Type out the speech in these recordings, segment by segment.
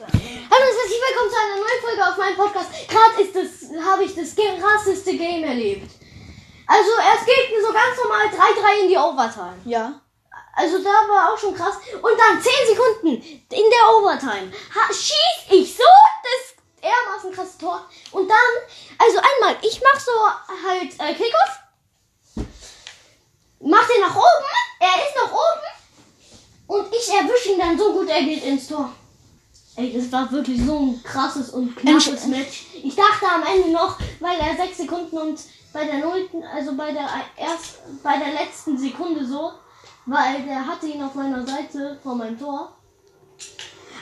Hallo herzlich willkommen zu einer neuen Folge auf meinem Podcast. Gerade ist das, habe ich das krasseste Game erlebt. Also es geht so ganz normal 3-3 in die Overtime. Ja. Also da war auch schon krass. Und dann 10 Sekunden in der Overtime ha, schieß ich so das dermaßen krasse Tor. Und dann, also einmal, ich mach so halt äh, Kickoff. Mach den nach oben. Er ist nach oben. Und ich erwische ihn dann so gut, er geht ins Tor. Ey, das war wirklich so ein krasses und knappes Match. Ich dachte am Ende noch, weil er 6 Sekunden und bei der nullten, also bei der erst, bei der letzten Sekunde so, weil der hatte ihn auf meiner Seite vor meinem Tor.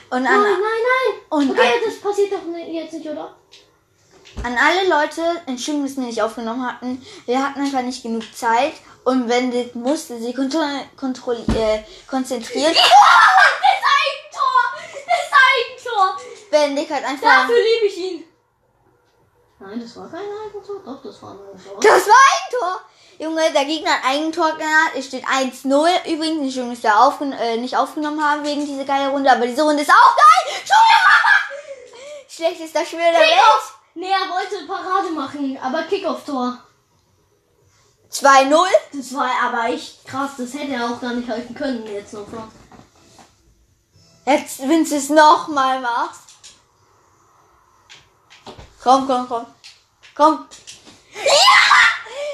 Und Nein, an, nein, nein! und okay, an- das passiert doch jetzt nicht, oder? an alle Leute, Entschuldigung, dass wir nicht aufgenommen hatten. Wir hatten einfach nicht genug Zeit. Und Bendit musste sie kontro kontro äh, konzentrieren. Eigentor! Das Eigentor! Bendik hat einfach. Dafür liebe ich ihn! Nein, das war kein Eigentor. Doch, das war ein Eigentor. Das war Eigentor! Junge, der Gegner hat Eigentor genannt. Es steht 1-0. Übrigens, Entschuldigung, dass wir aufgen äh, nicht aufgenommen haben wegen dieser geilen Runde. Aber diese Runde ist auch geil! Wieder! Schlechtester Spieler der Welt. Nee, er wollte Parade machen, aber Kickoff-Tor. 2-0. Das war aber echt krass. Das hätte er auch gar nicht halten können jetzt noch. Jetzt, wenn du es nochmal machst. Komm, komm, komm. Komm. Ja!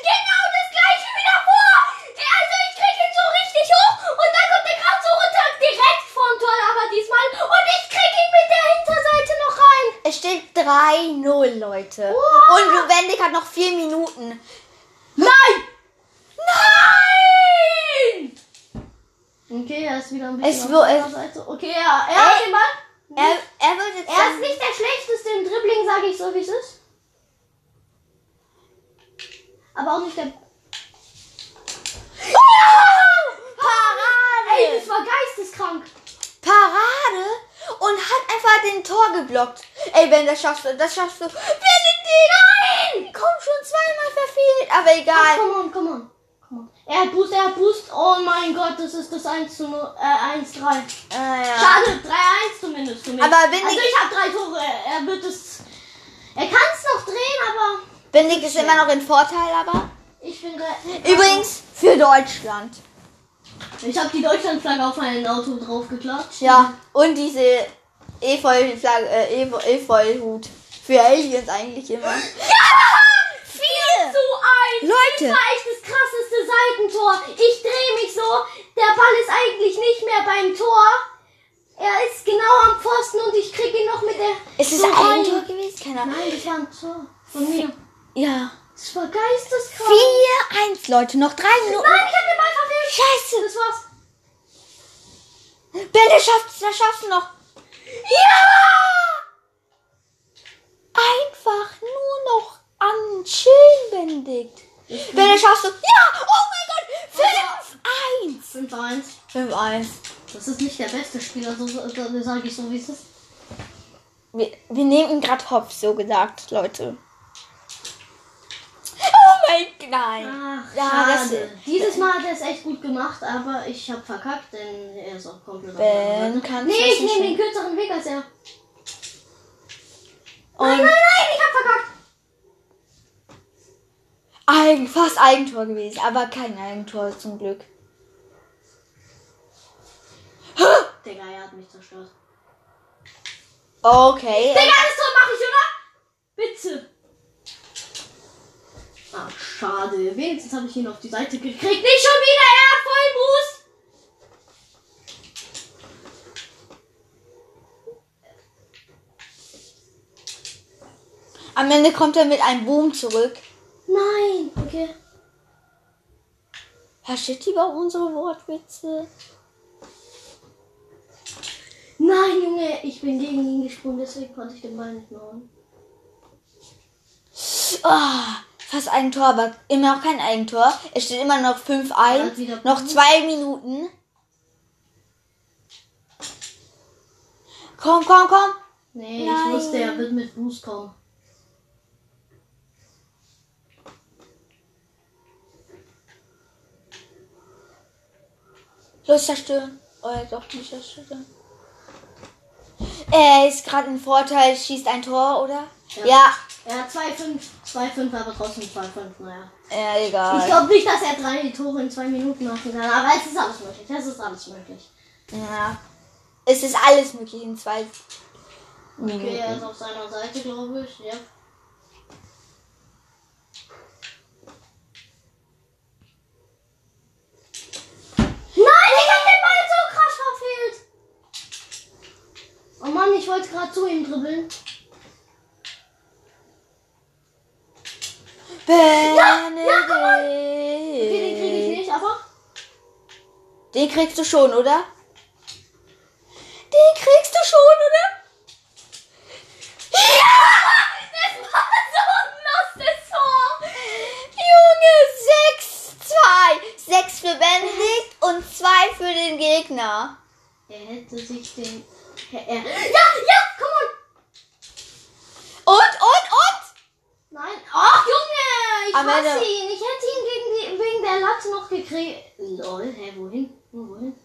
Genau das gleiche wie davor! Also ich krieg ihn so richtig hoch und dann kommt er gerade so runter direkt vorm Tor, aber diesmal und ich krieg ihn mit der Hinterseite noch rein. Es steht 3-0, Leute. Wow. Und Wendig hat noch 4 Minuten. Nein! Nein! Okay, er ist wieder ein bisschen Es auf der Seite. Okay, er, er hat den Ball. Er, er wird jetzt. Er ist nicht der schlechteste im Dribbling, sage ich so, wie es ist. Aber auch nicht der. Parade! Ey, das war geisteskrank. Parade! Und hat einfach den Tor geblockt. Ey, wenn das schaffst du, das schaffst du. Benedikt! Nein! Komm schon zweimal verfehlt. Aber Ach, egal. on, come on. Come on. Er hat Boost, er hat Boost. Oh mein Gott, das ist das 1 zu 0, äh, 1-3. Äh, ja. Schade, 3-1 zumindest für mich. Aber wenn also ich- habe drei Tore. Er wird es. Er kann es noch drehen, aber Benedikt ist immer noch in Vorteil, aber. ich bin re- Übrigens für Deutschland. Ich habe die Deutschlandflagge auf mein Auto draufgeklatscht. Ja, und diese Efeu-Flagge, äh, Efeu- Efeu-Hut. Für Aliens eigentlich immer. Ja! 4 zu 1! Leute. Das war echt das krasseste Seitentor. Ich drehe mich so. Der Ball ist eigentlich nicht mehr beim Tor. Er ist genau am Pfosten und ich kriege ihn noch mit der. Ist es so ein. Eigentor gewesen? Keine Ahnung. Nein, das war ein Tor von mir. Ja. Das war geisteskrank. 4-1, Leute. Noch drei Minuten. Nein, ich habe den Ball verfehlt. Scheiße. Das war's. Benne schafft das schaffst noch. Ja! Einfach nur noch an Chillen, Benedikt. Benne schaffst du. Ja! Oh mein Gott! 5-1. 5-1. 5-1. Das ist nicht der beste Spieler, so, so, so sage ich so, wie es ist. Wir, wir nehmen ihn gerade hops, so gesagt, Leute. Oh mein Gott, nein. Ach, Ja, das-. Dieses Mal hat er es echt gut gemacht, aber ich habe verkackt, denn er ist auch komplett Ben kann Nee, ich nehme den kürzeren Weg als er. Nein, Und nein, nein, ich habe verkackt. Eigen, fast Eigentor gewesen, aber kein Eigentor zum Glück. Digga, er hat mich zerstört. Okay. Digga, das Tor mache ich, oder? Bitte. Ach, schade. Wenigstens habe ich ihn auf die Seite gekriegt. Nicht schon wieder, er hat Vollboost. Am Ende kommt er mit einem Boom zurück. Nein. Okay. Herr Shit über unsere Wortwitze. Nein, Junge, ich bin gegen ihn gesprungen, deswegen konnte ich den Ball nicht holen. Ah, fast Eigentor, aber immer noch kein Eigentor. Es steht immer noch Er hat 5-1. wieder Noch zwei Minuten. Komm, komm, komm. Nee, Nein. ich wusste, er wird mit Boost kommen. Los, zerstören. Oder doch nicht zerstören. Er ist gerade im Vorteil, schießt ein Tor, oder? Ja. Ja, Er hat 2-5, 2-5, aber trotzdem 2-5, naja. ja, Ich egal. glaube nicht, dass er drei Tore in zwei Minuten machen kann, aber es ist alles möglich. Es ist alles möglich. Ja. Es ist alles möglich in zwei Okay, er ist Minuten. auf seiner Seite, glaube ich. Ja. Nein, ich hab den Ball so krass verfehlt. Oh Mann, ich wollte gerade zu ihm dribbeln. Benedikt. Okay, den kriege ich nicht, aber. Den kriegst du schon, oder? Den kriegst du schon, oder? Ja! Das war so ein lostes Tor! Junge, 6-2. 6 für Benedikt und 2 für den Gegner. Er hätte sich den. Er, er, ja, ja, komm on! Und, und, und? Nein. Ach, Junge! Ich Am hasse Ende- ihn. Ich hätte ihn gegen die, wegen der Latte noch gekriegt. Lol, hä, wohin? Wohin?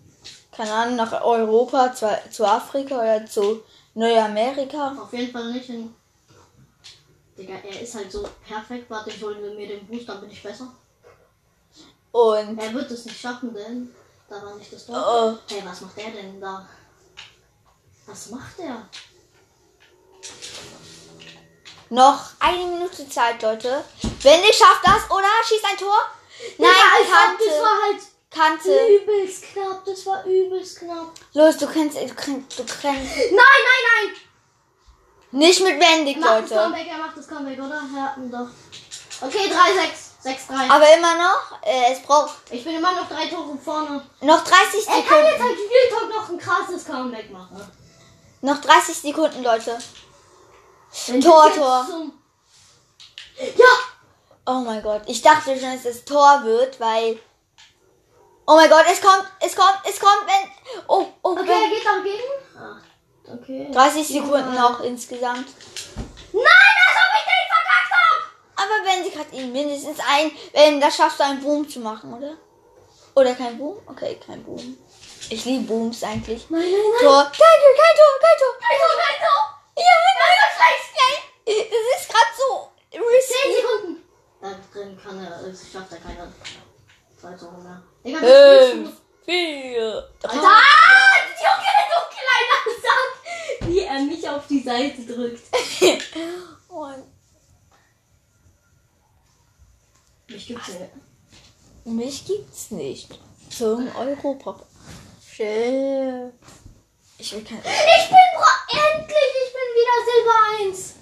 Keine Ahnung, nach Europa, zu, zu Afrika oder zu Neuamerika. Auf jeden Fall nicht in. Digga, er ist halt so perfekt. Warte, ich hole mir den Boost, dann bin ich besser. Und Er wird es nicht schaffen, denn da war nicht das Tor. Oh. Hey, was macht der denn da? Was macht er? noch eine Minute Zeit, Leute. Wenn ihr schafft das, oder? Schießt ein Tor? Nein, hab- Kante. Das war halt Kante. übelst knapp. Das war übelst knapp. Los, du kannst, du kannst, du kannst. Nein, nein, nein! Nicht mit Bendig, Er macht das Leute. Comeback, er macht das Comeback, oder? Ja, doch. Okay, 3-6. 6-3. Aber immer noch, äh, es braucht Ich bin immer noch drei Tore vorne. noch 30 Er kann jetzt Sekunden. halt Spieltag noch ein krasses Comeback machen. Noch 30 Sekunden, Leute. Wenn Tor, Tor. Ja! Oh mein Gott. Ich dachte schon, dass es Tor wird, weil. Oh mein Gott, es kommt, es kommt, es kommt, wenn. Oh, oh, Okay, er geht dagegen. Ach, okay. 30 Sekunden Ja. noch insgesamt. Nein, als ob ich den verkackt hab! Aber wenn sie gerade ihn mindestens ein, wenn das schaffst du einen Boom zu machen, oder? Oder kein Boom? Okay, kein Boom. Ich liebe Booms eigentlich. Nein, nein, nein. Tor, kein Tor, kein Tor, kein Tor. Kein Tor, kein Tor! Ja, nein, das schlecht, nein. Das ist gerade so. 10 risky. Sekunden! Da drin kann er, es schafft er keine zwei Tore mehr. Digga, das spielst Fünf, vier, Alter! drei. Junge, du kleiner Sack! Wie er mich auf die Seite drückt. Und Mich gibt's nicht. mich gibt's nicht. Zum Europa. Schön. Ich will kein. Ich bin endlich, ich bin wieder Silber 1.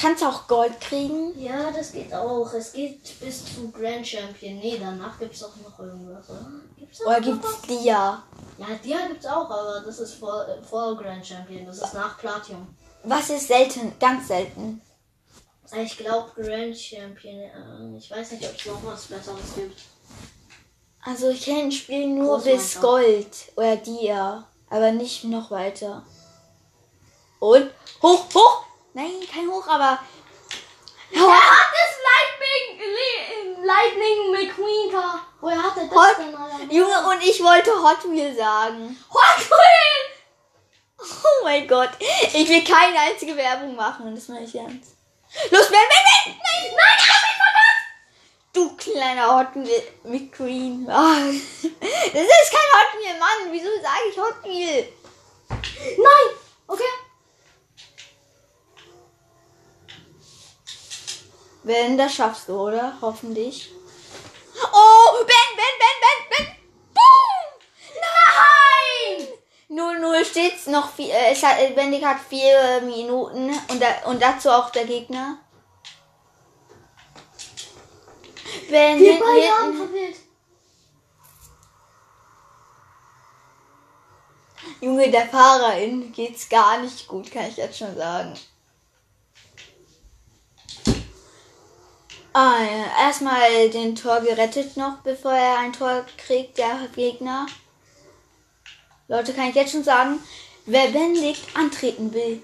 Kannst du auch Gold kriegen? Ja, das geht auch. Es geht bis zu Grand Champion. Nee, danach gibt's auch noch irgendwas, oder? Gibt's Oder gibt's was? Dia? Ja, Dia gibt's auch, aber das ist vor, vor Grand Champion. Das ist nach Platinum. Was ist selten? Ganz selten. Ich glaube Grand Champion. Äh, ich weiß nicht, ob es noch was Besseres gibt. Also ich kenne das Spiel nur Großmeister. bis Gold oder Dia, aber nicht noch weiter. Und hoch, hoch. Nein, kein hoch, aber Er hat das Lightning, Li- Lightning McQueen Car. Woher hat er das Hot, denn, Alter? Junge und ich wollte Hot Wheel sagen. Hot Wheel! Oh mein Gott, ich will keine einzige Werbung machen, das meine ich ernst. Los, Ben, Ben, Ben! Nein, nein, ich hab mich verkackt! Du kleiner Hot Wheel McQueen. Ah, das ist kein Hot Wheel, Mann. Wieso sage ich Hot Wheel? Nein! Okay. Ben, das schaffst du, oder? Hoffentlich. Oh, Ben, Ben, Ben, Ben, Ben! Boom! Nein! 0-0 steht's noch vier, äh, es hat, äh, Bendig hat vier äh, Minuten und, da, und dazu auch der Gegner. Ben, Wir hinten, hinten. verwirrt. Junge, der Fahrerin geht's gar nicht gut, kann ich jetzt schon sagen. Ah, ja. Erstmal den Tor gerettet noch, bevor er ein Tor kriegt, der Gegner. Leute, kann ich jetzt schon sagen, wer Benedikt antreten will,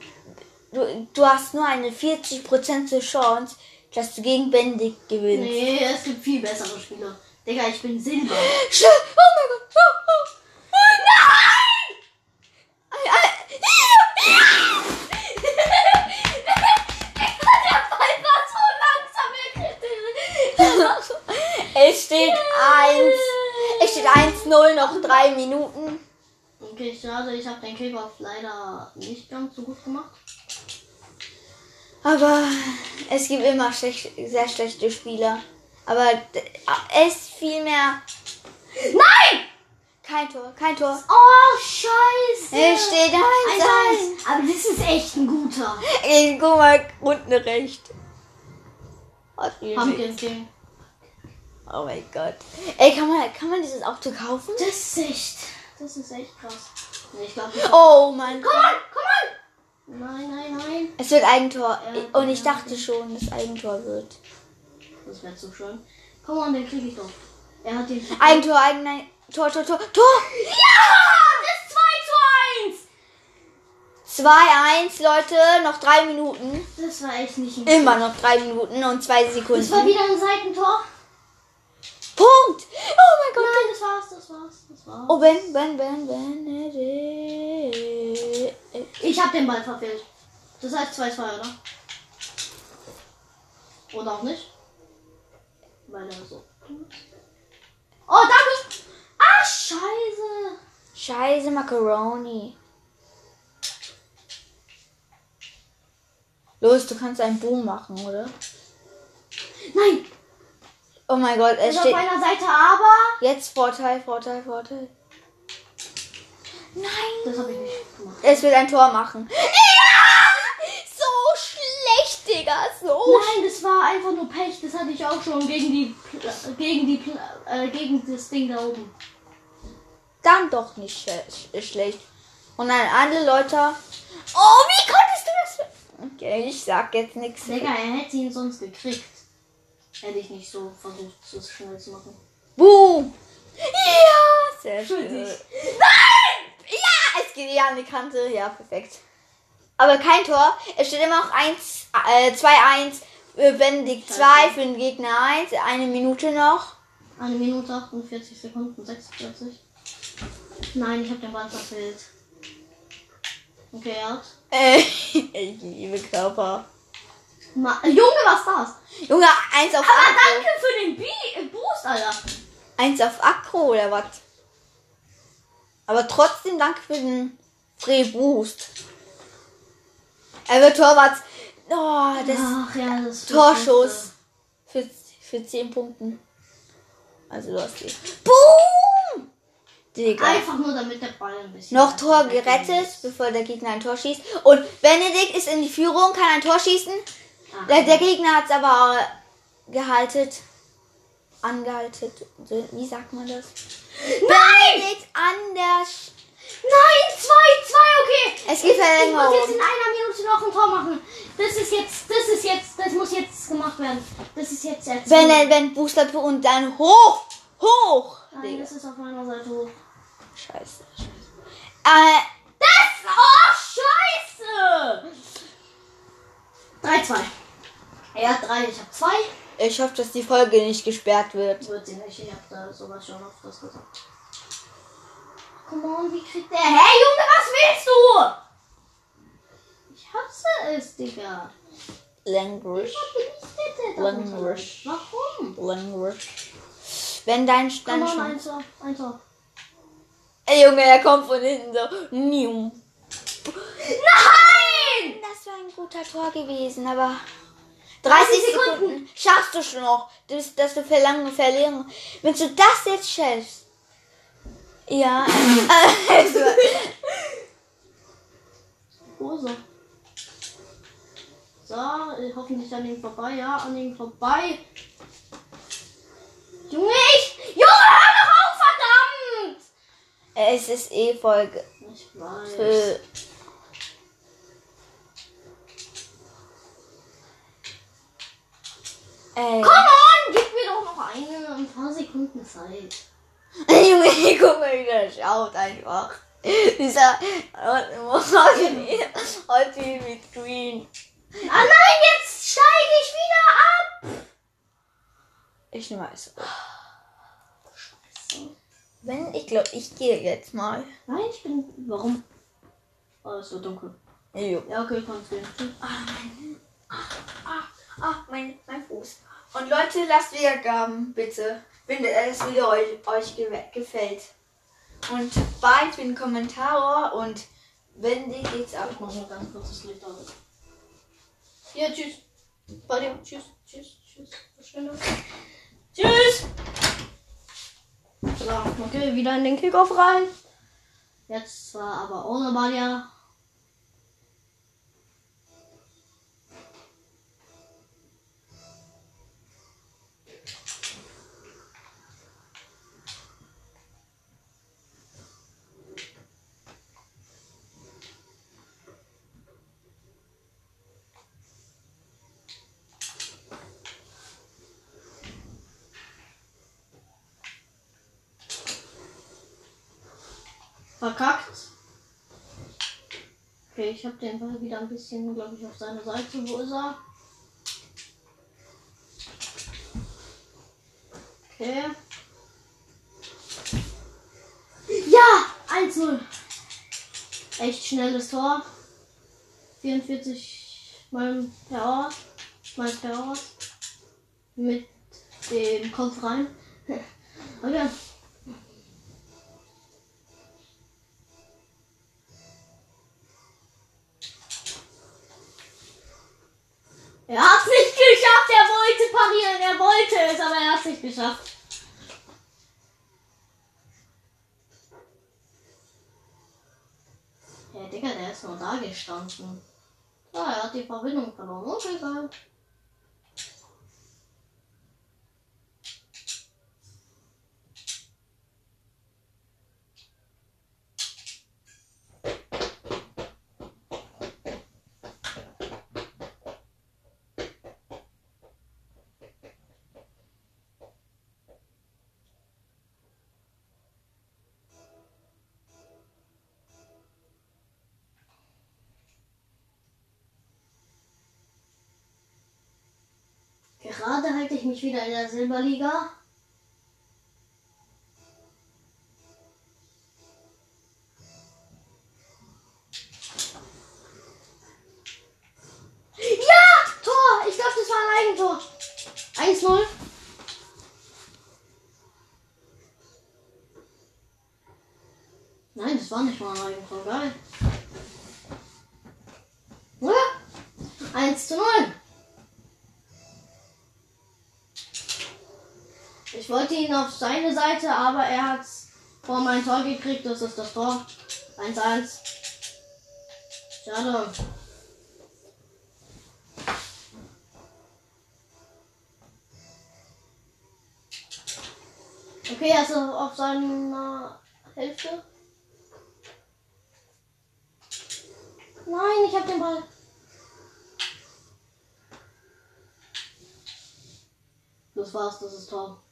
du, du hast nur eine 40% Chance, dass du gegen Benedikt gewinnst. Nee, es gibt viel bessere Spieler. Digga, ich bin Silber. Sch- Oh mein Gott! Drei Minuten. Okay, schade, ich habe den Kickoff leider nicht ganz so gut gemacht. Aber es gibt immer schlecht, sehr schlechte Spieler. Aber es ist viel mehr. Nein! Kein Tor, kein Tor. Oh, scheiße. Es steht 1 1-1. Aber das ist echt ein guter. Ich guck mal unten rechts. Pumpkin King. Oh mein Gott. Ey, kann man, kann man dieses Auto kaufen? Das ist echt. Das ist echt krass. Ich glaube Oh mein Komm Gott. on, komm on. Nein, nein, nein. Es wird Eigentor. Ja, Und ich dachte schon, dass Eigentor wird. Das wäre zu schön. Komm on, den krieg ich doch. Er hat den. Eigentor, Eigen, nein. Tor, Tor, Tor, Tor. Ja, das 2 zu 1. 2-1, Leute. Noch drei Minuten. Das war echt nicht ein. Immer noch drei Minuten und zwei Das war Sekunden. wieder ein Seitentor. Punkt. Oh mein Gott. Nein, das war's, das war's, das war's. Oh, Ben, Ben, Ben, Ben. äh, Ich hab den Ball verfehlt. Das heißt 2-2, oder? Oder auch nicht? Weil er so. Oh, danke! Ah, scheiße! Scheiße, Macaroni. Los, du kannst einen Boom machen, oder? Nein! Oh mein Gott, es Ist auf steht meiner Seite, aber. jetzt Vorteil, Vorteil, Vorteil. Nein, Das habe ich nicht gemacht. es wird ein Tor machen. Ja! So schlecht, Digga, so Nein, das war einfach nur Pech. Das hatte ich auch schon gegen die. Pl- gegen die. Pl- Äh, gegen das Ding da oben. Dann doch nicht sch schlecht. Und an alle Leute. Oh, wie konntest du das? Okay, ich sag jetzt nichts. Digga, er hätte ihn sonst gekriegt. Hätte ich nicht so versucht, so schnell zu machen. Boom! Ja, sehr schön. Nein! Ja, es geht ja an die Kante. Ja, perfekt. Aber kein Tor. Es steht immer noch 1, äh, 2-1. äh, Benedikt 2 für den Gegner 1. Eine Minute noch. Eine Minute 48 Sekunden 46. Nein, ich habe den Ball verfehlt. Okay, er hat. Äh, ich liebe Körper. Ma Junge, was das? Junge, eins auf Aber Akro. danke für den Bi äh, Boost, Alter. Eins auf Akro oder was? Aber trotzdem danke für den Free Boost. Er wird Torwart. Oh, das Ach ja, das ist Torschuss. Für, für 10 Punkten. Also du hast die. Boom! Digga. Einfach nur damit der Ball ein bisschen. Noch Tor gerettet, bevor der Gegner ein Tor schießt. Und Benedikt ist in die Führung, kann ein Tor schießen. Ach, Der, der Gegner hat es aber gehalten. Angehalten. Wie sagt man das? Benedikt an der. Sch Nein, 2, 2, okay. Es gibt Ich muss jetzt Verlängerung. in einer Minute noch ein Tor machen. Das ist jetzt, das ist jetzt, das muss jetzt gemacht werden. Das ist jetzt jetzt. Wenn er wenn Booster und dann hoch! Hoch! Nein, Digga. das ist auf meiner Seite hoch. Scheiße. Äh, Das, oh, scheiße. 3, 2. Er hat 3, ich habe 2. ich hoffe, dass die Folge nicht gesperrt wird. Wird sie nicht, ich habe da sowas schon auf das gesagt. Come on, wie kriegt der? Hey Junge, was willst du? Ich hasse es, Digga. Language. Language. Warum? Language. Wenn dein Stand Come on, schon. eins auf, eins auf. Ey, Junge, er kommt von hinten so. Nium. Nein! Das war ein guter Tor gewesen, aber 30 Sekunden. schaffst du schon noch, dass, dass du verlangen verlieren. Wenn du das jetzt schaffst. Ja. also, Hose. So, hoffentlich an ihm vorbei. Ja, an ihm vorbei. Junge, ich... Junge, hör doch auf, verdammt! es ist eh Folge. Ich weiß. Für Ey. Come on, gib mir doch noch eine, ein paar Sekunden Zeit. Junge, guck mal, wie der schaut einfach. Dieser heute mit Green. Ah nein, jetzt steige ich wieder ab! Ich nehme es. Wenn, ich glaube, ich gehe jetzt mal. Nein, ich bin... Warum? Oh, es wird dunkel. Jo. Ja, okay, kannst gehen. Ah, ah, mein, mein Fuß. Und Leute, lasst Wiedergaben, bitte. Wenn das Video euch, euch ge gefällt. Und bald bin Kommentator und wenn die geht's auch. Ich mach mal ganz kurz das Licht aus. Ja, tschüss. Bei dir. Tschüss, tschüss, tschüss. Verschwinde. Tschüss. So, okay, wieder in den Kickoff rein. Jetzt zwar aber ohne Badia. Verkackt. Okay, ich habe den Ball wieder ein bisschen, glaube ich, auf seine Seite. Wo ist er? Okay. Ja! 1-0. Echt schnelles Tor. 44 mal per Hour. Mal per Hour. Mit dem Kopf rein. Okay. Er hat es nicht geschafft, er parieren, er wollte es, aber er hat es nicht geschafft. Ja, Digga, der ist nur da gestanden. Ah, er hat die Verbindung verloren. Okay, geil. Halte ich mich wieder in der Silberliga. Ja! Tor! Ich glaube, das war ein Eigentor. 1-0. Nein, das war nicht mal ein Eigentor. Geil. Ja. 1 zu 0. Ich wollte ihn auf seine Seite, aber er hat vor mein Tor gekriegt. Das ist das Tor. 1-1. Schade. Okay, also auf seiner Hälfte. Nein, ich hab den Ball. Das war's, das ist Tor.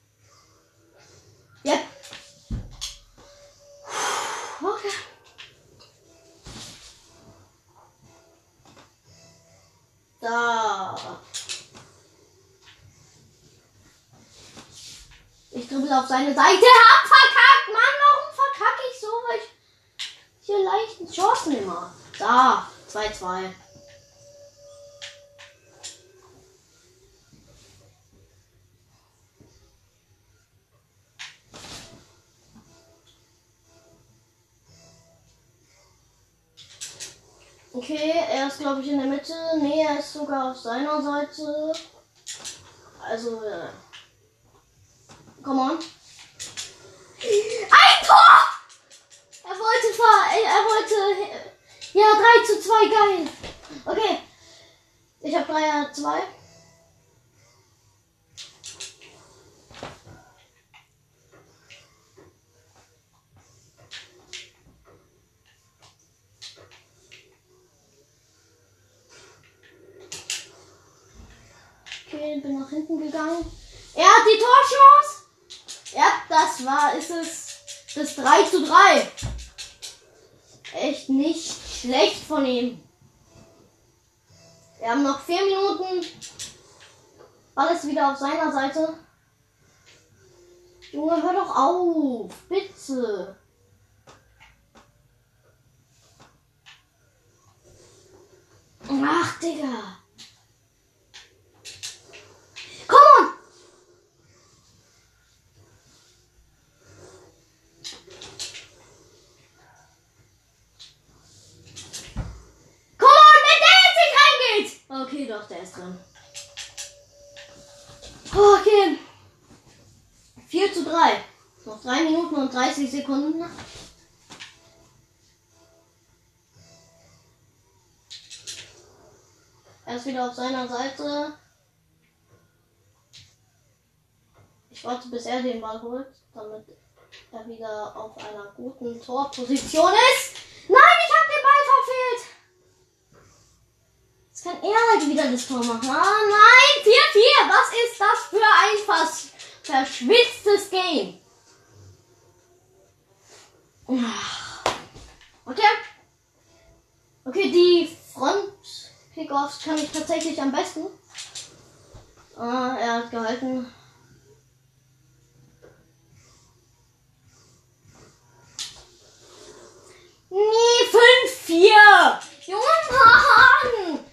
Yep. Okay. Da. Ich dribbel auf seine Seite. Hab verkackt. Mann, warum verkacke ich so? Weil ich hier leichten Chancen immer. Da. 2-2. Okay, er ist glaube ich in der Mitte. Nee, er ist sogar auf seiner Seite. Also, äh. Come on. Ein Tor! Er wollte ver äh, er wollte. äh, Ja, 3 zu 2, geil. Okay. Ich habe 3 zu 2. Okay, bin nach hinten gegangen. Er hat die Torchance. Das war, ist es das 3 zu 3. Echt nicht schlecht von ihm. Wir haben noch 4 Minuten. Alles wieder auf seiner Seite. Junge, hör doch auf. Bitte. Ach, Digga. Come on! Doch, der ist drin. Okay. 4 zu 3. Noch 3 Minuten und 30 Sekunden. Er ist wieder auf seiner Seite. Ich warte, bis er den Ball holt, damit er wieder auf einer guten Torposition ist. Nein, ich habe den Ball verfehlt. Jetzt kann er halt wieder das Tor machen. Ah, nein, 4-4. Was ist das für ein fast verschwitztes Game? Okay. Okay, die Front-Kickoffs kann ich tatsächlich am besten. Ah, er hat gehalten. Nee, 5-4. Junge Mann.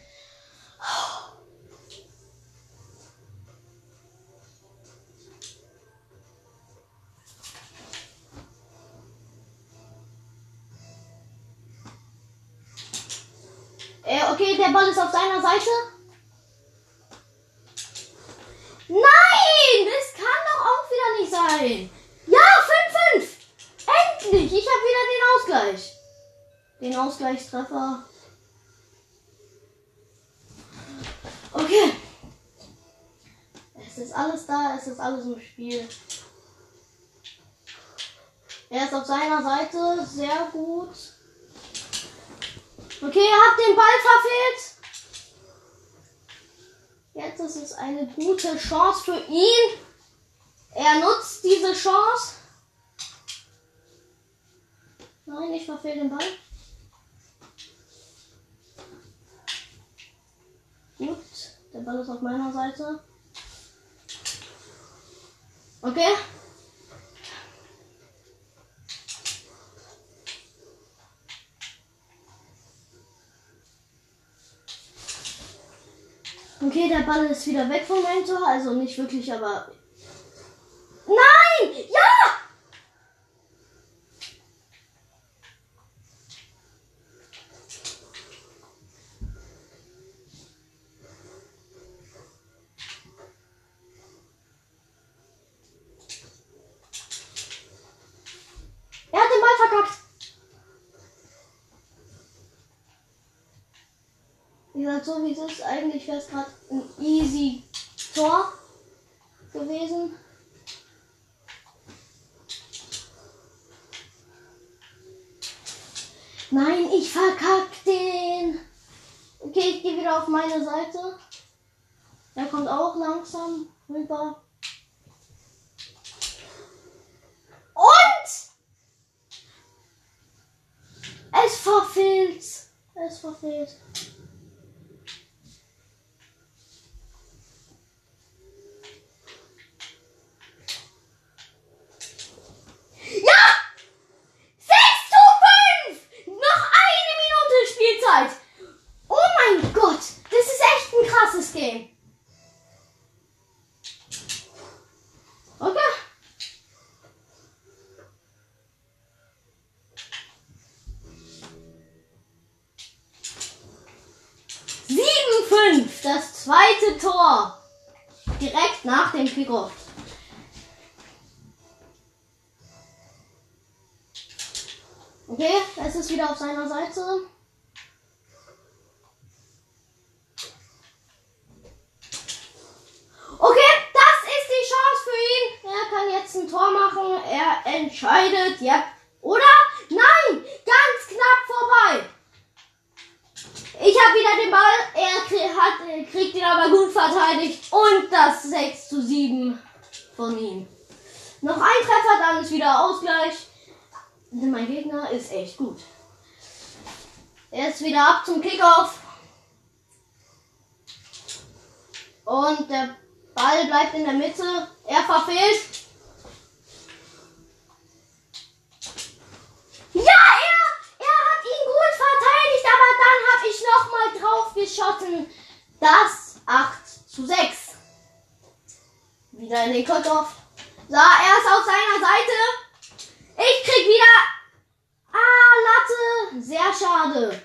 Äh, okay, der Ball ist auf seiner Seite. Nein, das kann doch auch wieder nicht sein. Ja, 5-5. Endlich, ich habe wieder den Ausgleich. Den Ausgleichstreffer. Okay. Es ist alles da, es ist alles im Spiel. Er ist auf seiner Seite, sehr gut. Okay, er hat den Ball verfehlt. Jetzt ist es eine gute Chance für ihn. Er nutzt diese Chance. Nein, ich verfehle den Ball. Gut, der Ball ist auf meiner Seite. Okay. Okay, der Ball ist wieder weg vom meinem Tor, also nicht wirklich, aber. Nein! Ja! Er so wie es ist, eigentlich wäre es gerade ein easy Tor gewesen. Nein, ich verkack den. Okay, ich gehe wieder auf meine Seite. Er kommt auch langsam rüber. Und es verfehlt. Es verfehlt. Ja! 6 zu 5! Noch eine Minute Spielzeit. Oh mein Gott, das ist echt ein krasses Game. Okay. Sieben, fünf, das zweite Tor. Direkt nach dem Kickoff. Okay, es ist wieder auf seiner Seite. Okay, das ist die Chance für ihn. Er kann jetzt ein Tor machen. Er entscheidet. Ja. Oder? Nein! Ganz knapp vorbei. Ich habe wieder den Ball. Er krie- hat, äh, kriegt ihn aber gut verteidigt. Und das 6 zu 7 von ihm. Noch ein Treffer, dann ist wieder Ausgleich. Mein Gegner ist echt gut. Jetzt wieder ab zum Kickoff. Und der Ball bleibt in der Mitte. Er verfehlt. Ja, er, er hat ihn gut verteidigt, aber dann habe ich nochmal drauf geschossen. Das 8 zu 6. Wieder in den Kickoff. So, er ist auf seiner Seite. Ich krieg wieder. Ah, Latte. Sehr schade.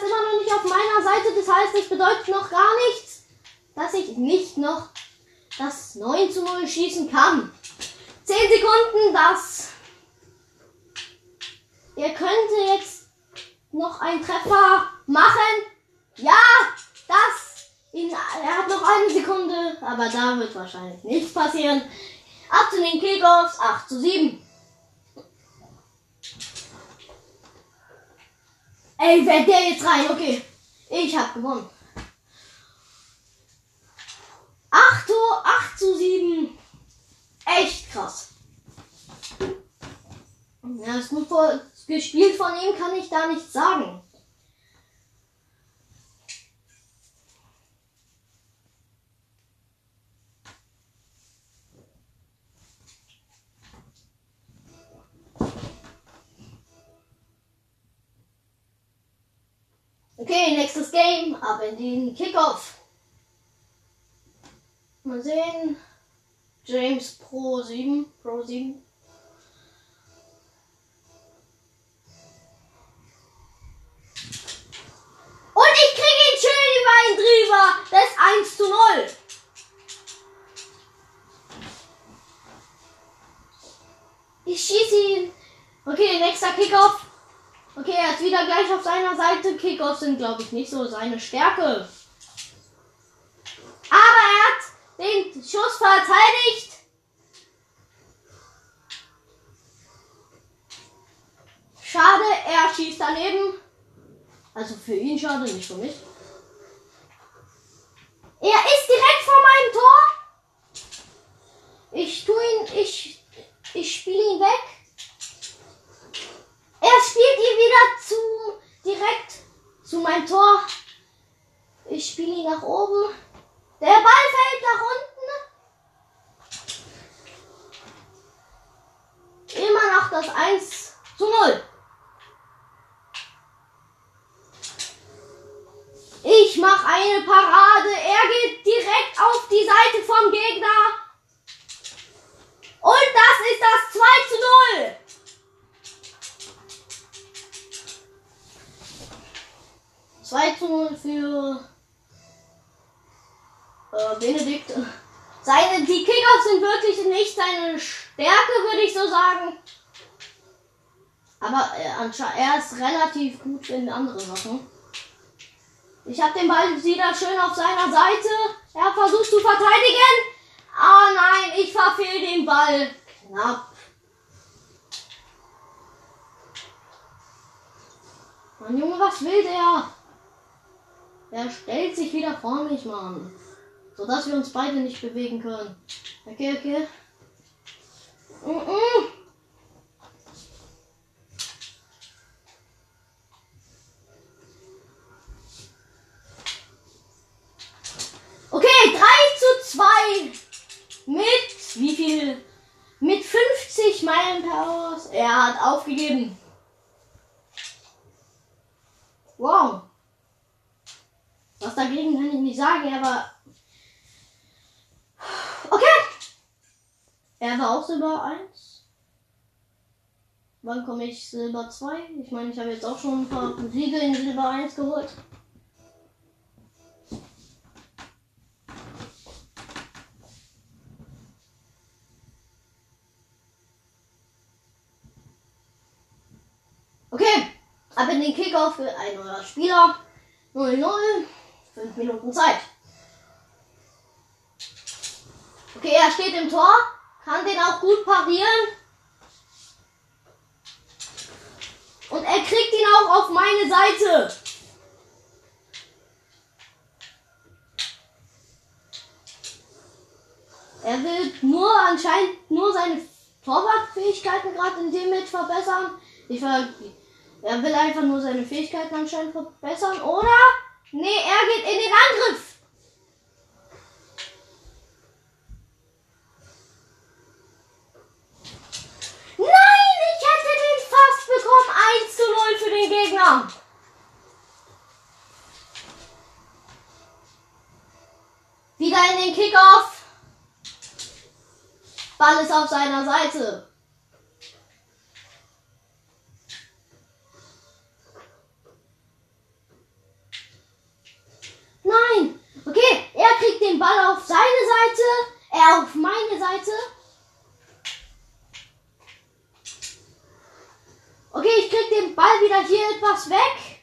Ist immer noch nicht auf meiner Seite. Das heißt, das bedeutet noch gar nichts, dass ich nicht noch das 9 zu 0 schießen kann. 10 Sekunden, das. Ihr könnt jetzt noch einen Treffer machen. Ja, das. Ihn, er hat noch eine Sekunde, aber da wird wahrscheinlich nichts passieren. Ab zu den Kickoffs, 8 zu 7. Ey, wer der jetzt rein? Okay. Ich hab gewonnen. 8 zu, 8 zu 7. Echt krass. Ja, ist gut gespielt von ihm, kann ich da nichts sagen. In den Kickoff. Mal sehen. James Pro 7. Pro 7. Und ich kriege ihn schön über ihn drüber. Das ist 1 zu 0. Ich schieße ihn. Okay, nächster Kickoff. Okay, er ist wieder gleich auf seiner Seite. Kickoffs sind, glaube ich, nicht so seine Stärke. Aber er hat den Schuss verteidigt. Schade, er schießt daneben. Also für ihn schade, nicht für mich. Er ist direkt vor meinem Tor. Ich tu ihn, ich, ich spiele ihn weg. Er spielt ihn wieder zu, direkt zu meinem Tor. Ich spiele ihn nach oben. Der Ball fällt nach unten. Immer noch das 1 zu 0. Ich mache eine Parade. Er geht direkt auf die Seite vom Gegner. Und das ist das 2 zu 0. Zwei zu 0 für äh, Benedikt. Seine, die Kickoffs sind wirklich nicht seine Stärke, würde ich so sagen. Aber er, relativ gut in andere Sachen. Ich habe den Ball wieder schön auf seiner Seite. Er versucht zu verteidigen. Oh nein, ich verfehl den Ball. Knapp. Mann, Junge, was will der? Der stellt sich wieder vor mich, Mann. So dass wir uns beide nicht bewegen können. Okay, okay. Mm -mm. Okay, 3 zu 2. Mit wie viel? Mit 50 Meilen Powers. Er aufgegeben. Wow. Was dagegen kann ich nicht sagen, aber. Okay. Er war auch Silber 1. Wann komme ich Silber 2? Ich meine, ich habe jetzt auch schon ein paar Siege in Silber 1 geholt. Okay, ab in den Kickoff für ein neuer Spieler. 0-0. 5 Minuten Zeit. Okay, er steht im Tor. Kann den auch gut parieren. Und er kriegt ihn auch auf meine Seite. Er will nur anscheinend nur seine Torwartfähigkeiten gerade in dem mit verbessern. Ich ver er will einfach nur seine Fähigkeiten anscheinend verbessern, oder? Nee, er geht in den Angriff. Nein, ich hätte den fast bekommen. 1 zu 0 für den Gegner. Wieder in den Kickoff. Ball ist auf seiner Seite. Ball auf seine Seite. Er auf meine Seite. Okay, ich krieg den Ball wieder hier etwas weg.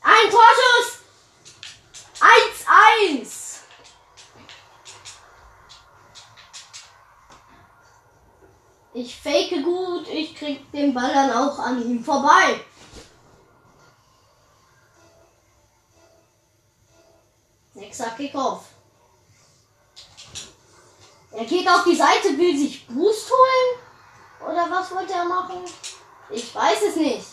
Ein Torschuss! 1-1! Ich fake gut, ich krieg den Ball dann auch an ihm vorbei. Nächster Kickoff. Er geht auf die Seite, will sich Boost holen? Oder was wollte er machen? Ich weiß es nicht.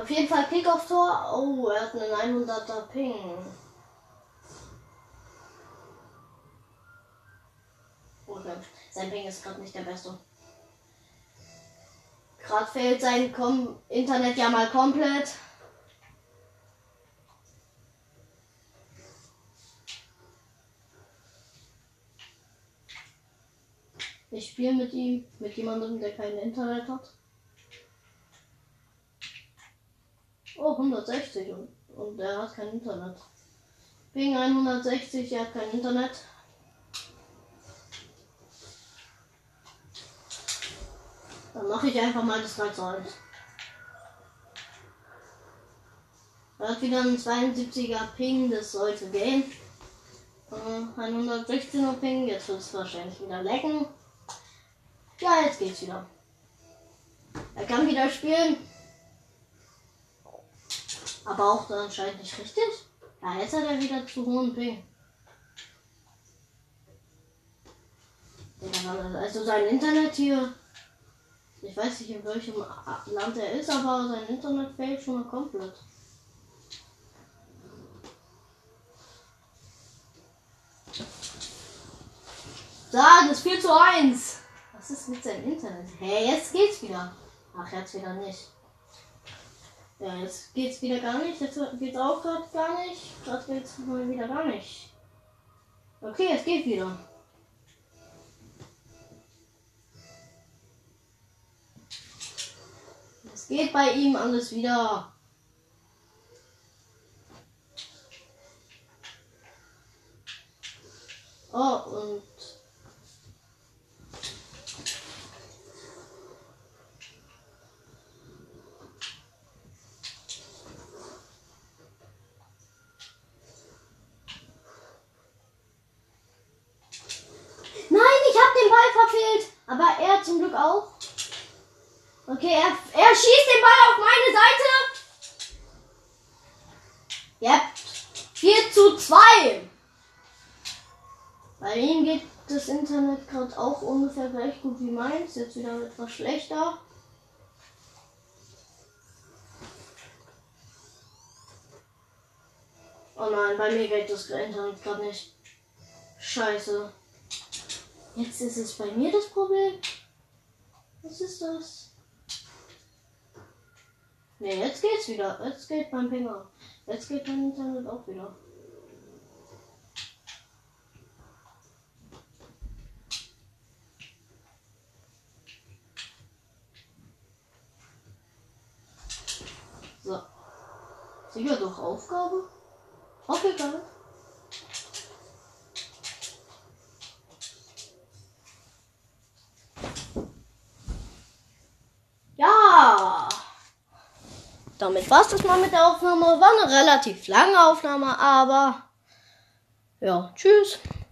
Auf jeden Fall Kickoff-Tor. Oh, er hat einen 100er Ping. Sein Ping ist gerade nicht der beste. Gerade fehlt sein Kom Internet ja mal komplett. Ich spiele mit ihm, mit jemandem, der kein Internet hat. Oh, 160 und, und er hat kein Internet. Ping 160, er hat kein Internet. Mache ich einfach mal das 3 zu 1. Er hat wieder einen 72er Ping, das sollte gehen. Äh, 116er Ping, jetzt wird es wahrscheinlich wieder lecken. Ja, jetzt geht's wieder. Er kann wieder spielen. Aber auch anscheinend nicht richtig. Ja, jetzt hat er wieder zu hohen Ping. Also sein Internet hier. Ich weiß nicht in welchem Land er ist, aber sein Internet fehlt schon mal komplett. So, das 4 zu 1. Was ist mit seinem Internet? Hey, jetzt geht's wieder. Ach, jetzt wieder nicht. Ja, jetzt geht's wieder gar nicht. Jetzt geht's auch gerade gar nicht. Gerade geht's mal wieder gar nicht. Okay, es geht wieder. Geht bei ihm alles wieder. Oh, und verfehlt. Aber er zum Glück auch. Okay, er, er schießt den Ball auf meine Seite. Yep. 4 zu 2. Bei ihm geht das Internet gerade auch ungefähr gleich gut wie meins. Jetzt wieder etwas schlechter. Oh nein, bei mir geht das Internet gerade nicht. Scheiße. Jetzt ist es bei mir das Problem. Was ist das? Ne, jetzt geht's wieder. Jetzt geht mein Pinger. Jetzt geht mein Internet auch wieder. So. Sicher doch Aufgabe? Okay, geil. Damit war es das mal mit der Aufnahme. War eine relativ lange Aufnahme, aber ja, tschüss.